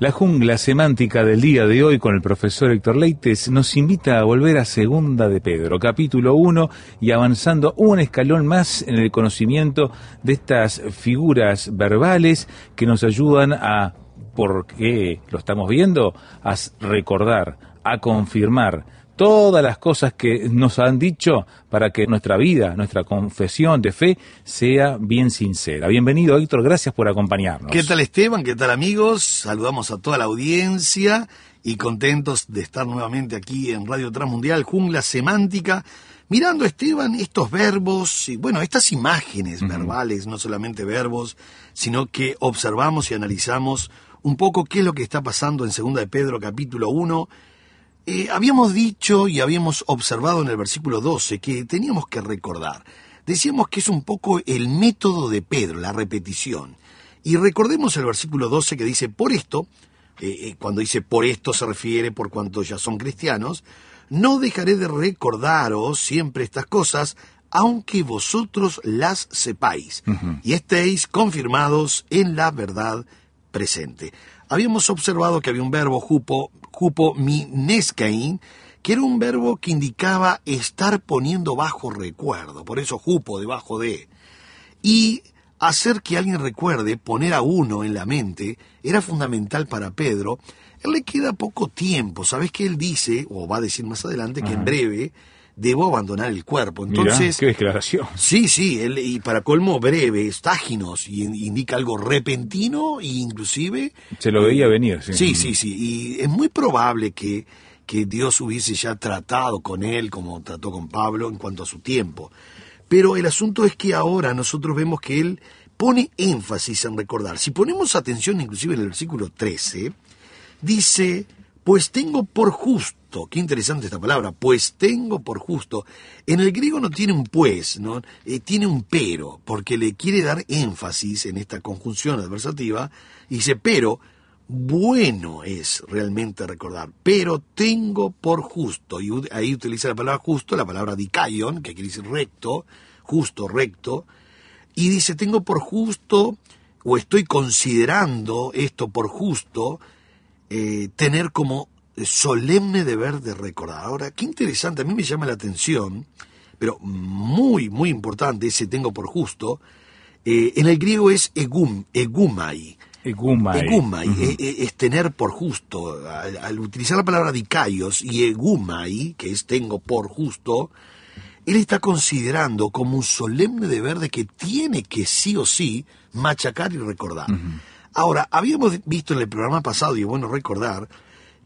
La jungla semántica del día de hoy con el profesor Héctor Leites nos invita a volver a Segunda de Pedro, capítulo 1, y avanzando un escalón más en el conocimiento de estas figuras verbales que nos ayudan a, porque lo estamos viendo, a recordar, a confirmar todas las cosas que nos han dicho para que nuestra vida, nuestra confesión de fe sea bien sincera. Bienvenido Héctor, gracias por acompañarnos. ¿Qué tal Esteban? ¿Qué tal amigos? Saludamos a toda la audiencia y contentos de estar nuevamente aquí en Radio Transmundial, Jungla Semántica, mirando Esteban estos verbos y bueno, estas imágenes verbales, no solamente verbos, sino que observamos y analizamos un poco qué es lo que está pasando en Segunda de Pedro capítulo 1 eh, habíamos dicho y habíamos observado en el versículo 12 que teníamos que recordar. Decíamos que es un poco el método de Pedro, la repetición. Y recordemos el versículo 12 que dice, por esto, eh, eh, cuando dice por esto se refiere por cuanto ya son cristianos, no dejaré de recordaros siempre estas cosas, aunque vosotros las sepáis y estéis confirmados en la verdad presente. Habíamos observado que había un verbo jupo, jupo minescain, que era un verbo que indicaba estar poniendo bajo recuerdo, por eso jupo debajo de. Y hacer que alguien recuerde, poner a uno en la mente, era fundamental para Pedro. Él le queda poco tiempo, ¿sabes que él dice, o va a decir más adelante, que en breve debo abandonar el cuerpo? Mirá, Entonces, qué declaración. Sí, sí, él- y para colmo breve, estáginos, y in- indica algo repentino e inclusive... Se lo veía venir, sí. Sí, sí, sí, y es muy probable que, que Dios hubiese ya tratado con él como trató con Pablo en cuanto a su tiempo. Pero el asunto es que ahora nosotros vemos que él pone énfasis en recordar. Si ponemos atención inclusive en el versículo 13, dice, pues tengo por justo, qué interesante esta palabra, pues tengo por justo. En el griego no tiene un pues, ¿no? Eh, tiene un pero, porque le quiere dar énfasis en esta conjunción adversativa, y dice, pero bueno es realmente recordar, pero tengo por justo, y ahí utiliza la palabra justo, la palabra dikaion, que quiere decir recto, justo, recto, y dice, tengo por justo, o estoy considerando esto por justo, eh, tener como solemne deber de recordar. Ahora, qué interesante, a mí me llama la atención, pero muy, muy importante, ese tengo por justo, eh, en el griego es egum, egumai. Egumai. Egumai, eh, es tener por justo. Al, al utilizar la palabra dikaios y egumai, que es tengo por justo, él está considerando como un solemne deber de que tiene que sí o sí machacar y recordar. Ahora, habíamos visto en el programa pasado, y es bueno recordar,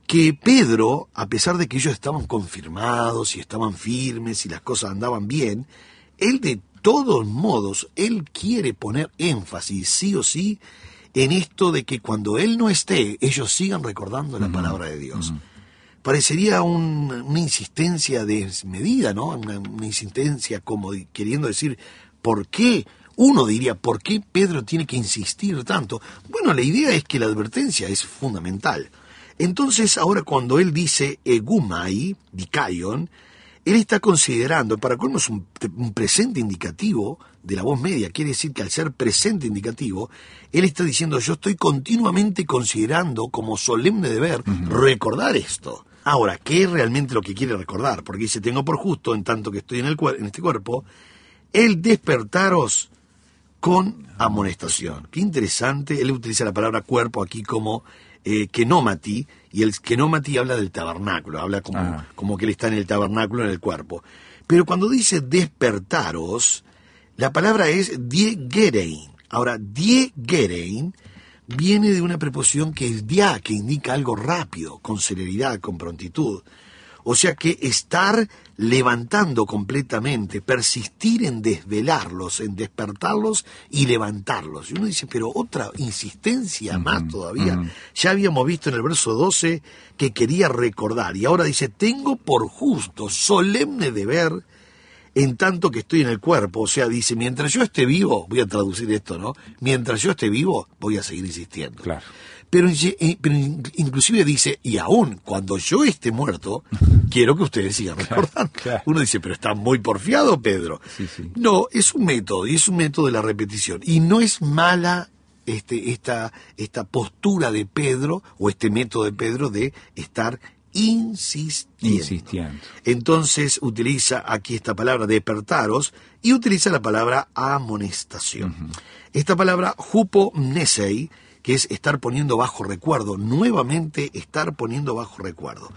que Pedro, a pesar de que ellos estaban confirmados y estaban firmes y las cosas andaban bien, él de todos modos, él quiere poner énfasis sí o sí en esto de que cuando él no esté, ellos sigan recordando la palabra de Dios. Parecería un- una insistencia desmedida, ¿no? Una, una insistencia como queriendo decir, ¿por qué? Uno diría, ¿por qué Pedro tiene que insistir tanto? Bueno, la idea es que la advertencia es fundamental. Entonces, ahora cuando él dice egumai, dikaion, él está considerando, para colmo es un, un presente indicativo de la voz media, quiere decir que al ser presente indicativo, él está diciendo, yo estoy continuamente considerando como solemne deber recordar esto. Ahora, ¿qué es realmente lo que quiere recordar? Porque dice, tengo por justo, en tanto que estoy en, el, en este cuerpo, el despertaros con amonestación. Qué interesante, él utiliza la palabra cuerpo aquí como eh, kenomati, y el kenomati habla del tabernáculo, habla como, Ah. como que él está en el tabernáculo, en el cuerpo. Pero cuando dice despertaros, la palabra es diegerein. Ahora, diegerein viene de una preposición que es dia, que indica algo rápido, con celeridad, con prontitud. O sea que estar levantando completamente, persistir en desvelarlos, en despertarlos y levantarlos. Y uno dice, pero otra insistencia más todavía. Ya habíamos visto en el verso 12 que quería recordar y ahora dice, tengo por justo, solemne deber, en tanto que estoy en el cuerpo. O sea, dice, mientras yo esté vivo, voy a traducir esto, ¿no? Mientras yo esté vivo, voy a seguir insistiendo. Claro. Pero, eh, pero inclusive dice, y aún cuando yo esté muerto, quiero que ustedes sigan recordando. claro. Uno dice, pero está muy porfiado, Pedro. Sí, sí. No, es un método, y es un método de la repetición. Y no es mala este, esta, esta postura de Pedro, o este método de Pedro de estar insistiendo. Insistiendo. Entonces utiliza aquí esta palabra despertaros y utiliza la palabra amonestación. Esta palabra hupomnesei, que es estar poniendo bajo recuerdo, nuevamente estar poniendo bajo recuerdo.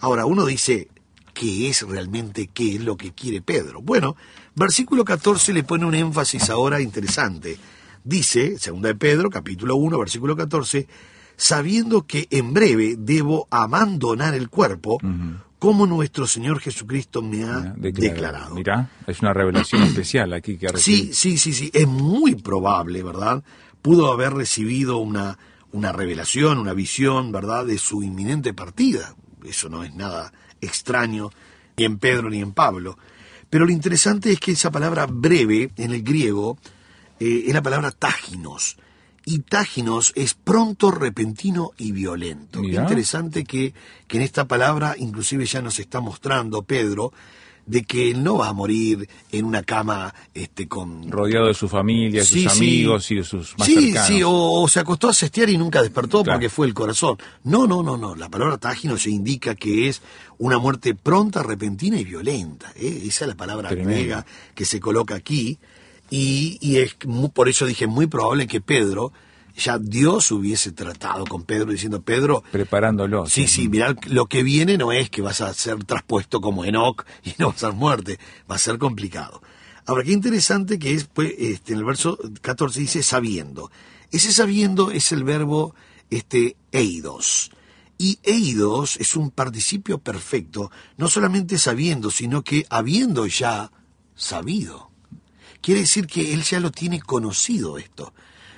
Ahora, uno dice, ¿qué es realmente qué es lo que quiere Pedro? Bueno, versículo 14 le pone un énfasis ahora interesante. Dice, segunda de Pedro, capítulo 1, versículo 14, sabiendo que en breve debo abandonar el cuerpo, como nuestro Señor Jesucristo me ha declarado. Mirá, es una revelación especial aquí que ha Sí, sí, sí, sí, es muy probable, ¿verdad? Pudo haber recibido una, una revelación, una visión, ¿verdad?, de su inminente partida. Eso no es nada extraño, ni en Pedro ni en Pablo. Pero lo interesante es que esa palabra breve en el griego eh, es la palabra táginos. Y táginos es pronto, repentino y violento. Mirá. interesante que, que en esta palabra inclusive ya nos está mostrando Pedro de que él no va a morir en una cama este, con rodeado de su familia, de Sí, sus sí. amigos y de sus más sí, cercanos. sí, o, o se acostó a cestear y nunca despertó Claro. porque fue el corazón. No, no, no, no. La palabra tágino se indica que es una muerte pronta, repentina y violenta. ¿eh? Esa es la palabra griega que se coloca aquí. Y, y es por eso dije muy probable que Pedro, ya Dios hubiese tratado con Pedro diciendo, Pedro, Preparándolo. Sí, sí, mirá, lo que viene no es que vas a ser traspuesto como Enoch y no vas a ser muerte, va a ser complicado. Ahora, qué interesante que es, pues, este, en el verso 14 dice sabiendo. Ese sabiendo es el verbo este, eidos. Y eidos es un participio perfecto, no solamente sabiendo, sino que habiendo ya sabido. Quiere decir que él ya lo tiene conocido esto.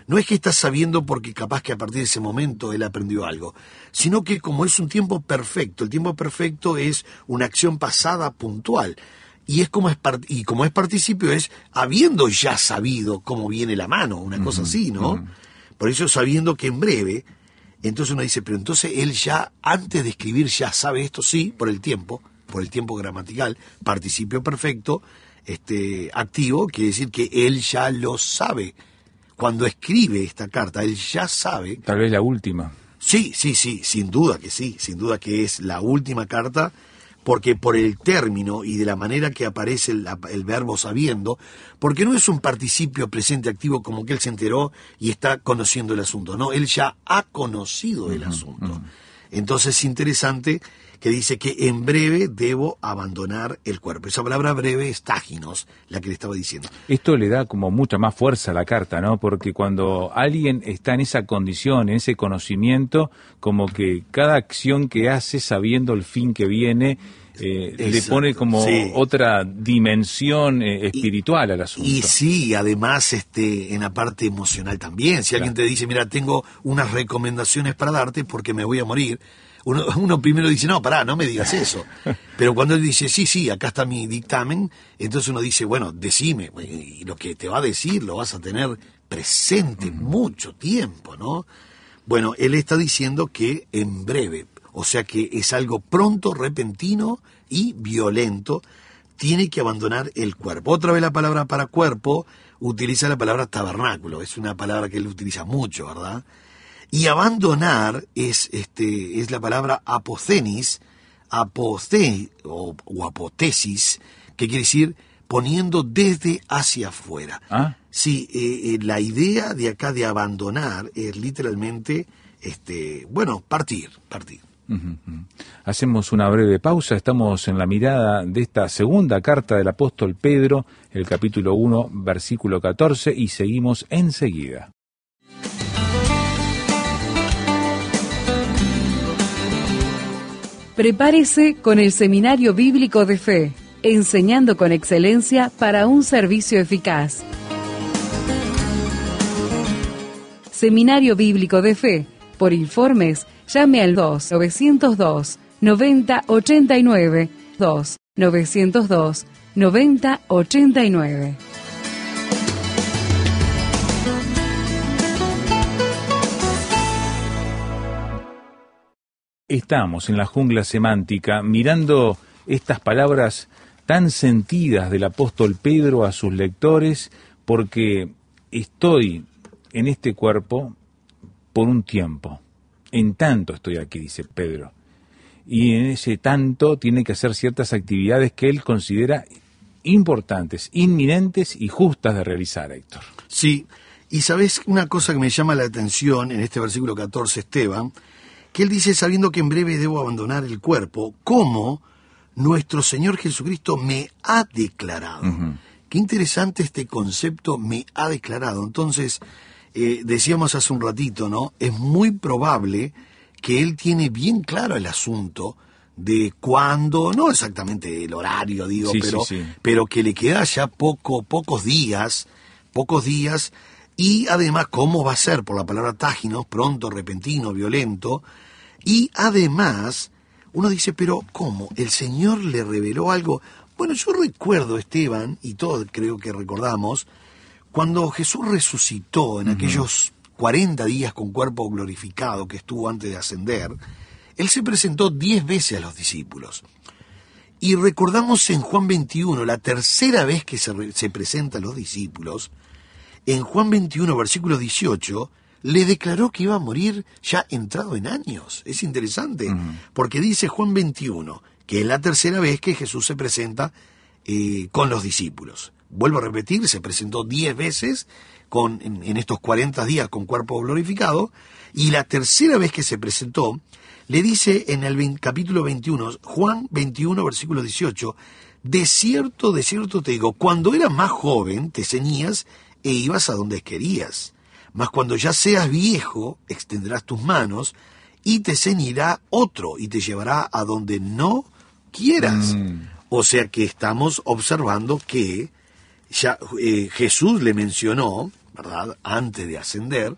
No es que está sabiendo porque capaz que a partir de ese momento él aprendió algo, sino que como es un tiempo perfecto, el tiempo perfecto es una acción pasada puntual. Y, es como es y como es participio es habiendo ya sabido cómo viene la mano, una cosa así, ¿no? Por eso sabiendo que en breve, entonces uno dice, pero entonces él ya, antes de escribir, ya sabe esto, sí, por el tiempo, por el tiempo gramatical, participio perfecto, este, activo, quiere decir que él ya lo sabe. Cuando escribe esta carta, él ya sabe. Tal vez la última. Sí, sí, sí, sin duda que sí, sin duda que es la última carta, porque por el término y de la manera que aparece el, el verbo sabiendo, porque no es un participio presente activo como que él se enteró y está conociendo el asunto, no, él ya ha conocido el asunto. Entonces es interesante que dice que en breve debo abandonar el cuerpo. Esa palabra breve es táginos, la que le estaba diciendo. Esto le da como mucha más fuerza a la carta, ¿no? Porque cuando alguien está en esa condición, en ese conocimiento, como que cada acción que hace sabiendo el fin que viene, eh, le pone como sí. otra dimensión eh, espiritual al asunto. Y sí, además este, en la parte emocional también. Si alguien te dice, mira, tengo unas recomendaciones para darte porque me voy a morir, uno, uno primero dice, no, pará, no me digas eso. Pero cuando él dice, sí, sí, acá está mi dictamen, entonces uno dice, bueno, decime, y lo que te va a decir lo vas a tener presente mucho tiempo, ¿no? Bueno, él está diciendo que en breve, o sea que es algo pronto, repentino y violento, tiene que abandonar el cuerpo. Otra vez la palabra para cuerpo utiliza la palabra tabernáculo, es una palabra que él utiliza mucho, ¿verdad? Y abandonar es, este, es la palabra apocenis, aposte o, o apotesis, que quiere decir poniendo desde hacia afuera. Ah. Sí, eh, eh, la idea de acá de abandonar es literalmente, este, bueno, partir, partir. Hacemos una breve pausa, estamos en la mirada de esta segunda carta del apóstol Pedro, el capítulo 1, versículo 14, y seguimos enseguida. Prepárese con el Seminario Bíblico de Fe, enseñando con excelencia para un servicio eficaz. Seminario Bíblico de Fe. Por informes, llame al 2 902 90 89 2 902 90 89. Estamos en la jungla semántica mirando estas palabras tan sentidas del apóstol Pedro a sus lectores porque estoy en este cuerpo por un tiempo. En tanto estoy aquí, dice Pedro. Y en ese tanto tiene que hacer ciertas actividades que él considera importantes, inminentes y justas de realizar, Héctor. Sí, y sabes una cosa que me llama la atención en este versículo 14, Esteban, que él dice, sabiendo que en breve debo abandonar el cuerpo, como nuestro Señor Jesucristo me ha declarado. Qué interesante este concepto, me ha declarado. Entonces, eh, decíamos hace un ratito, ¿no? Es muy probable que él tiene bien claro el asunto de cuándo, no exactamente el horario, digo, Sí, pero, sí, sí. pero que le queda ya poco, pocos días, pocos días, y además cómo va a ser por la palabra táginos, pronto, repentino, violento, y además uno dice, pero ¿cómo? ¿El Señor le reveló algo? Bueno, yo recuerdo, Esteban, y todos creo que recordamos, cuando Jesús resucitó en aquellos 40 días con cuerpo glorificado que estuvo antes de ascender, Él se presentó 10 veces a los discípulos. Y recordamos en Juan 21, la tercera vez que se, re- se presenta a los discípulos, en Juan 21, versículo 18, le declaró que iba a morir ya entrado en años. Es interesante, porque dice Juan 21, que es la tercera vez que Jesús se presenta eh, con los discípulos. Vuelvo a repetir, se presentó 10 veces con, en, en estos 40 días con cuerpo glorificado, y la tercera vez que se presentó, le dice en el capítulo 21, Juan 21, versículo 18, de cierto, de cierto te digo, cuando eras más joven te ceñías e ibas a donde querías, mas cuando ya seas viejo extenderás tus manos y te ceñirá otro y te llevará a donde no quieras. O sea que estamos observando que ya eh, Jesús le mencionó, ¿verdad? Antes de ascender,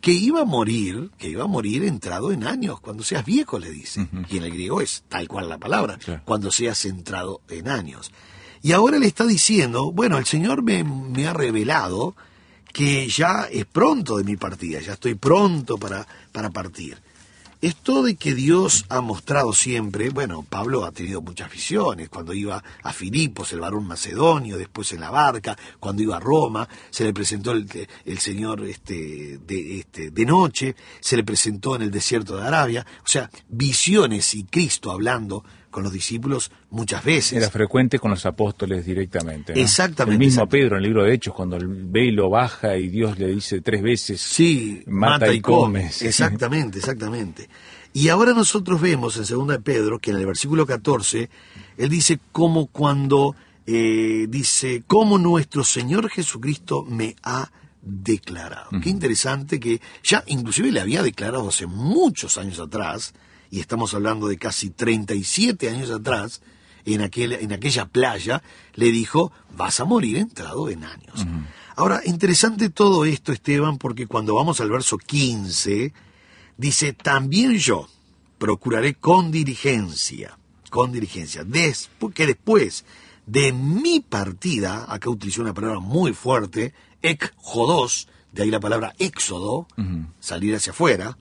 que iba a morir, que iba a morir entrado en años, cuando seas viejo, le dice. Y en el griego es tal cual la palabra, Claro. cuando seas entrado en años. Y ahora le está diciendo, bueno, el Señor me, me ha revelado que ya es pronto de mi partida, ya estoy pronto para, para partir. Esto de que Dios ha mostrado siempre, bueno, Pablo ha tenido muchas visiones, cuando iba a Filipos, el varón macedonio, después en la barca, cuando iba a Roma, se le presentó el, Señor este, de, este, de noche, se le presentó en el desierto de Arabia, o sea, visiones y Cristo hablando con los discípulos muchas veces. Era frecuente con los apóstoles directamente. ¿no? Exactamente, El mismo exacto. Pedro en el libro de Hechos, cuando el velo baja y Dios le dice tres veces, Sí, mata, y come. Sí. Exactamente, exactamente. Y ahora nosotros vemos en 2 de Pedro que en el versículo 14, él dice como cuando eh, dice, como nuestro Señor Jesucristo me ha declarado. Qué interesante que ya inclusive le había declarado hace muchos años atrás, y estamos hablando de casi 37 años atrás, en, aquel, en aquella playa, le dijo, vas a morir entrado en años. Ahora, interesante todo esto, Esteban, porque cuando vamos al verso 15, dice, también yo procuraré con diligencia, con diligencia, despu- que después de mi partida, acá utilizó una palabra muy fuerte, ek jodos, de ahí la palabra éxodo, salir hacia afuera,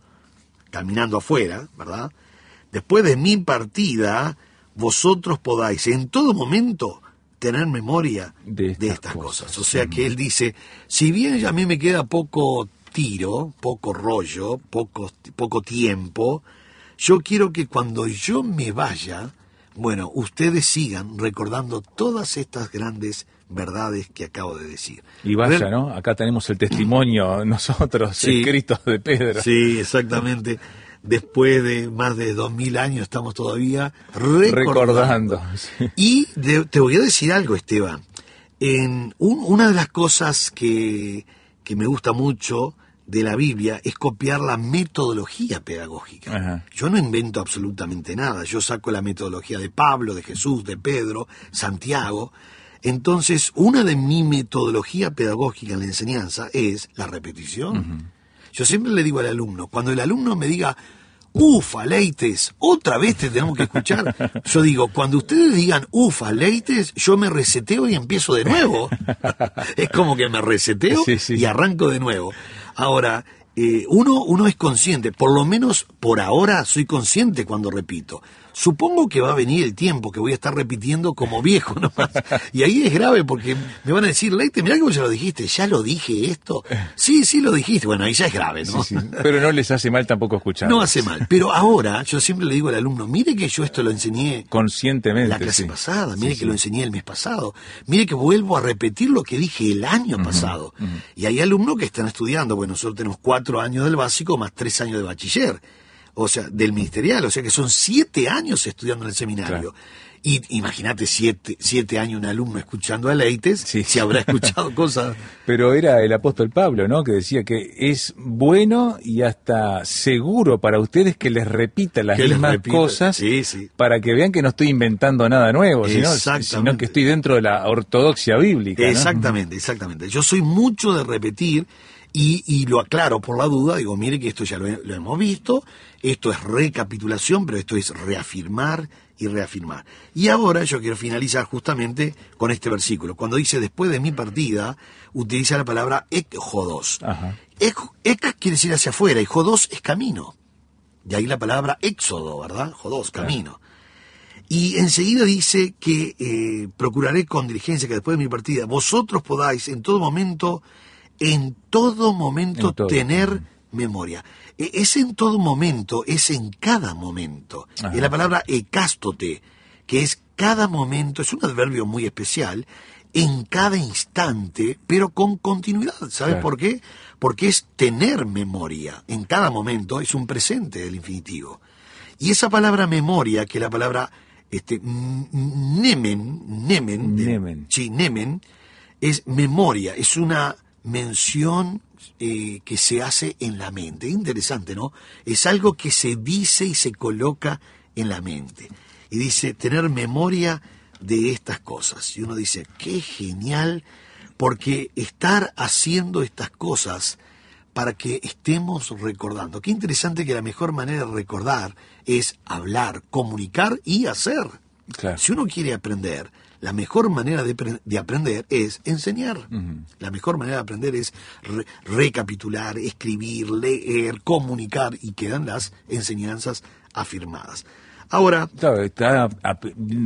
caminando afuera, ¿verdad? Después de mi partida, vosotros podáis en todo momento tener memoria De de estas estas, cosas. cosas. O sea que él dice, si bien a mí me queda poco tiro, poco rollo, poco, poco tiempo, yo quiero que cuando yo me vaya, Bueno, ustedes sigan recordando todas estas grandes verdades que acabo de decir. Y vaya, Ver- ¿no? Acá tenemos el testimonio nosotros, Sí. escritos de Pedro. Sí, exactamente. Después de más de dos mil años estamos todavía recordando. Recordando. sí. Y de- te voy a decir algo, Esteban. En un- una de las cosas que, que me gusta mucho de la Biblia es copiar la metodología pedagógica. Ajá. Yo no invento absolutamente nada. Yo saco la metodología de Pablo, de Jesús, de Pedro, Santiago. Entonces, una de mi metodología pedagógica en la enseñanza es la repetición. Yo siempre le digo al alumno, cuando el alumno me diga, ufa, leites, otra vez te tenemos que escuchar, yo digo, cuando ustedes digan, ufa, leites, yo me reseteo y empiezo de nuevo. es como que me reseteo Sí, sí. y arranco de nuevo. Ahora, eh, uno, uno es consciente, por lo menos por ahora soy consciente cuando repito. Supongo que va a venir el tiempo que voy a estar repitiendo como viejo nomás. Y ahí es grave porque me van a decir, Leite, mirá que vos ya lo dijiste, ¿ya lo dije esto? Sí, sí lo dijiste. Bueno, ahí ya es grave, ¿no? Sí, sí. Pero no les hace mal tampoco escuchar. No hace mal. Pero ahora yo siempre le digo al alumno, mire que yo esto lo enseñé Conscientemente. la clase sí. pasada, mire que lo enseñé el mes pasado, mire que vuelvo a repetir lo que dije el año pasado. Y hay alumnos que están estudiando, bueno, nosotros tenemos cuatro años del básico más tres años de bachiller, o sea, del ministerial, o sea que son siete años estudiando en el seminario. Claro. Y imagínate siete, siete años un alumno escuchando a Leites, Sí. si habrá escuchado cosas. Pero era el apóstol Pablo, ¿no? Que decía que es bueno y hasta seguro para ustedes que les repita las Que mismas repita. cosas Sí, sí. para que vean que no estoy inventando nada nuevo, sino, que estoy dentro de la ortodoxia bíblica. ¿no? Exactamente, exactamente. Yo soy mucho de repetir y, y lo aclaro por la duda, digo, mire que esto ya lo, he- lo hemos visto, esto es recapitulación, pero esto es reafirmar y reafirmar. Y ahora yo quiero finalizar justamente con este versículo. Cuando dice después de mi partida, utiliza la palabra ekjodos. Ek, ek quiere decir hacia afuera y jodos es camino. De ahí la palabra éxodo, ¿verdad? Jodos, camino. Y enseguida dice que eh, procuraré con diligencia que después de mi partida vosotros podáis en todo momento, en todo momento En todo. tener memoria. E- Es en todo momento, es en cada momento. Ajá. Es la palabra ecástote, que es cada momento, es un adverbio muy especial, en cada instante, pero con continuidad. ¿Sabes Claro. por qué? Porque es tener memoria. En cada momento es un presente del infinitivo. Y esa palabra memoria, que la palabra este, nemen, nemen, de- Nemen. sí, nemen, es memoria, es una mención eh, que se hace en la mente. Interesante, ¿no? Es algo que se dice y se coloca en la mente. Y dice, tener memoria de estas cosas. Y uno dice, qué genial, porque estar haciendo estas cosas para que estemos recordando. Qué interesante que la mejor manera de recordar es hablar, comunicar y hacer. Claro. Si uno quiere aprender, la mejor manera de, pre- de aprender es enseñar. La mejor manera de aprender es re- recapitular, escribir, leer, comunicar y quedan las enseñanzas afirmadas. Ahora, Claro, está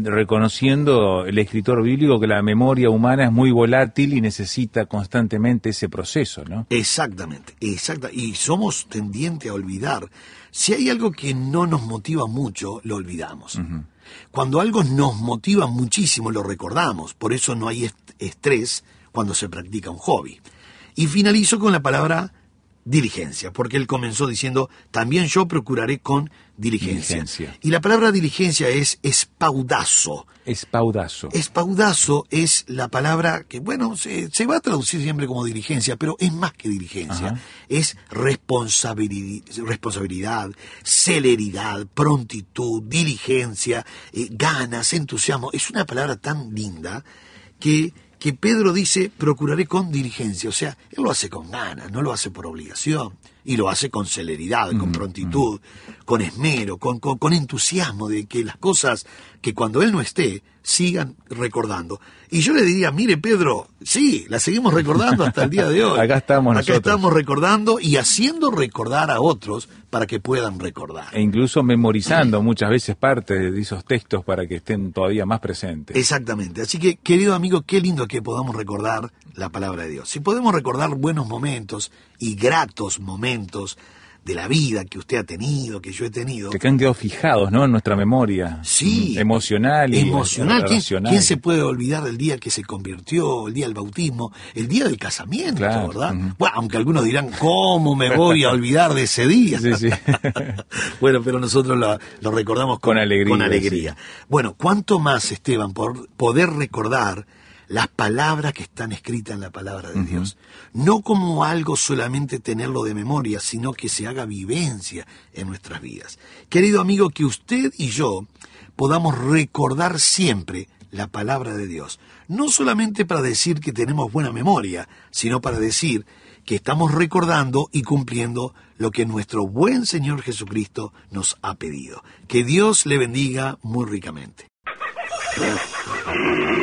reconociendo el escritor bíblico que la memoria humana es muy volátil y necesita constantemente ese proceso, ¿no? Exactamente, exacta. Y somos tendientes a olvidar. Si hay algo que no nos motiva mucho, lo olvidamos. Cuando algo nos motiva muchísimo, lo recordamos. Por eso no hay est- estrés cuando se practica un hobby. Y finalizo con la palabra diligencia, porque él comenzó diciendo, también yo procuraré con diligencia. Diligencia. Y la palabra diligencia es espaudazo. Espaudazo. Espaudazo es la palabra que, bueno, se, se va a traducir siempre como diligencia, pero es más que diligencia. Ajá. Es responsabili- responsabilidad, celeridad, prontitud, diligencia, eh, ganas, entusiasmo. Es una palabra tan linda que, que Pedro dice, procuraré con diligencia. O sea, él lo hace con ganas, no lo hace por obligación. Y lo hace con celeridad, con prontitud, con esmero, con, con, con entusiasmo de que las cosas que cuando él no esté sigan recordando. Y yo le diría, mire Pedro, sí, la seguimos recordando hasta el día de hoy. Acá estamos Acá nosotros. estamos recordando y haciendo recordar a otros para que puedan recordar. E incluso memorizando muchas veces parte de esos textos para que estén todavía más presentes. Exactamente. Así que, querido amigo, qué lindo que podamos recordar la palabra de Dios. Si podemos recordar buenos momentos y gratos momentos de la vida que usted ha tenido, que yo he tenido. Que han quedado fijados, ¿no? En nuestra memoria. Sí. Emocional y Emocional. ¿Quién, se puede olvidar del día que se convirtió, el día del bautismo, el día del casamiento, Claro, ¿verdad? Bueno, aunque algunos dirán, ¿cómo me voy a olvidar de ese día? Sí, sí. bueno, pero nosotros lo, lo recordamos con, Con alegría, con alegría. Bueno, ¿cuánto más, Esteban, por poder recordar las palabras que están escritas en la palabra de Dios? No como algo solamente tenerlo de memoria, sino que se haga vivencia en nuestras vidas. Querido amigo, que usted y yo podamos recordar siempre la palabra de Dios. No solamente para decir que tenemos buena memoria, sino para decir que estamos recordando y cumpliendo lo que nuestro buen Señor Jesucristo nos ha pedido. Que Dios le bendiga muy ricamente.